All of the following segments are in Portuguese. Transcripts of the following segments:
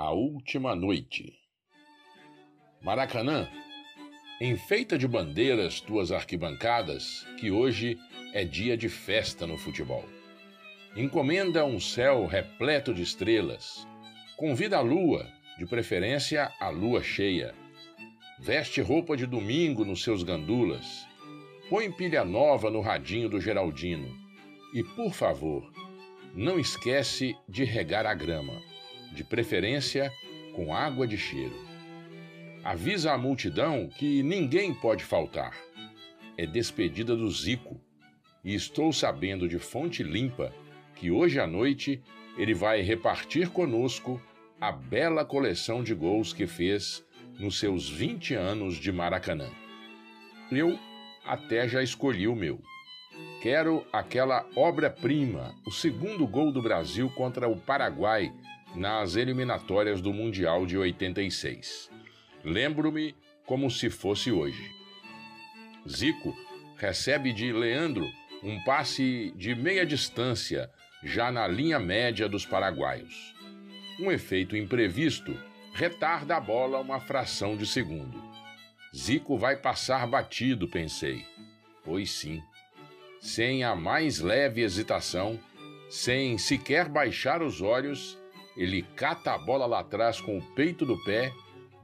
A Última Noite. Maracanã, enfeita de bandeiras tuas arquibancadas, que hoje é dia de festa no futebol. Encomenda um céu repleto de estrelas. Convida a lua, de preferência a lua cheia. Veste roupa de domingo nos seus gandulas. Põe pilha nova no radinho do Geraldino. E, por favor, não esquece de regar a grama, de preferência com água de cheiro. Avisa a multidão que ninguém pode faltar. É despedida do Zico, e estou sabendo de fonte limpa que hoje à noite ele vai repartir conosco a bela coleção de gols que fez nos seus 20 anos de Maracanã. Eu até já escolhi o meu. Quero aquela obra-prima, o segundo gol do Brasil contra o Paraguai nas eliminatórias do Mundial de 86. Lembro-me como se fosse hoje. Zico recebe de Leandro um passe de meia distância, já na linha média dos paraguaios. Um efeito imprevisto retarda a bola uma fração de segundo. Zico vai passar batido, pensei. Pois sim. Sem a mais leve hesitação, sem sequer baixar os olhos, ele cata a bola lá atrás com o peito do pé,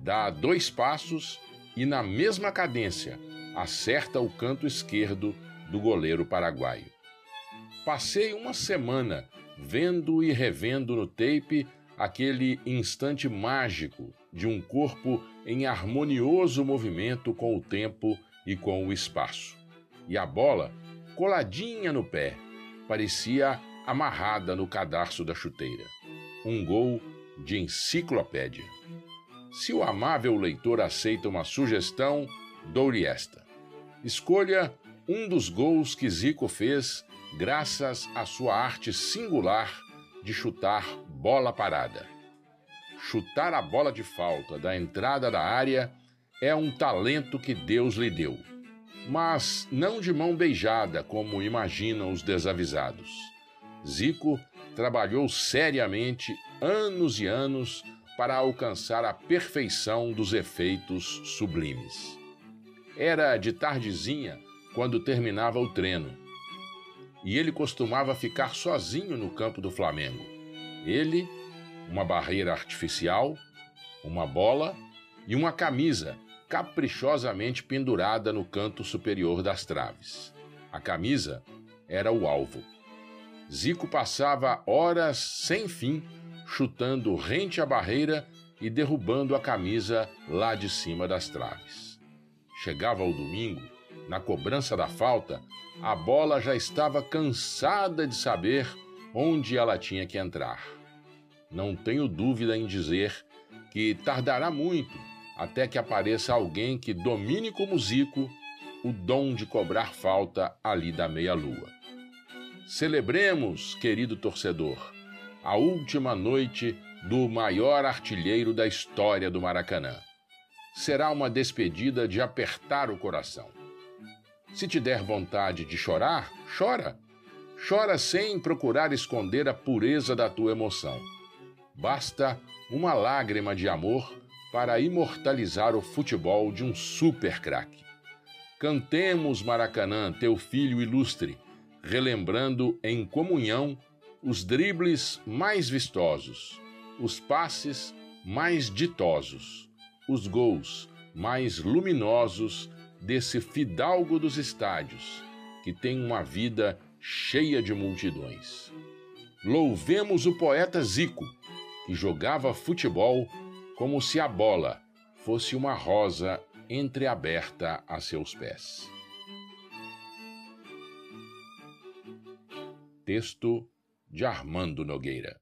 dá dois passos e, na mesma cadência, acerta o canto esquerdo do goleiro paraguaio. Passei uma semana vendo e revendo no tape aquele instante mágico de um corpo em harmonioso movimento com o tempo e com o espaço. E a bola coladinha no pé, parecia amarrada no cadarço da chuteira. Um gol de enciclopédia. Se o amável leitor aceita uma sugestão, dou-lhe esta. Escolha um dos gols que Zico fez graças à sua arte singular de chutar bola parada. Chutar a bola de falta da entrada da área é um talento que Deus lhe deu mas não de mão beijada, como imaginam os desavisados. Zico trabalhou seriamente anos e anos para alcançar a perfeição dos efeitos sublimes. Era de tardezinha quando terminava o treino. E ele costumava ficar sozinho no campo do Flamengo. Ele, uma barreira artificial, uma bola e uma camisa caprichosamente pendurada no canto superior das traves. A camisa era o alvo. Zico passava horas sem fim chutando rente à barreira e derrubando a camisa lá de cima das traves. Chegava o domingo, na cobrança da falta, a bola já estava cansada de saber onde ela tinha que entrar. Não tenho dúvida em dizer que tardará muito até que apareça alguém que domine como Zico o dom de cobrar falta ali da meia-lua. Celebremos, querido torcedor, a última noite do maior artilheiro da história do Maracanã. Será uma despedida de apertar o coração. Se te der vontade de chorar, chora. Chora sem procurar esconder a pureza da tua emoção. Basta uma lágrima de amor para imortalizar o futebol de um super craque. Cantemos Maracanã, teu filho ilustre, relembrando em comunhão os dribles mais vistosos, os passes mais ditosos, os gols mais luminosos desse fidalgo dos estádios, que tem uma vida cheia de multidões. Louvemos o poeta Zico, que jogava futebol como se a bola fosse uma rosa entreaberta a seus pés. Texto de Armando Nogueira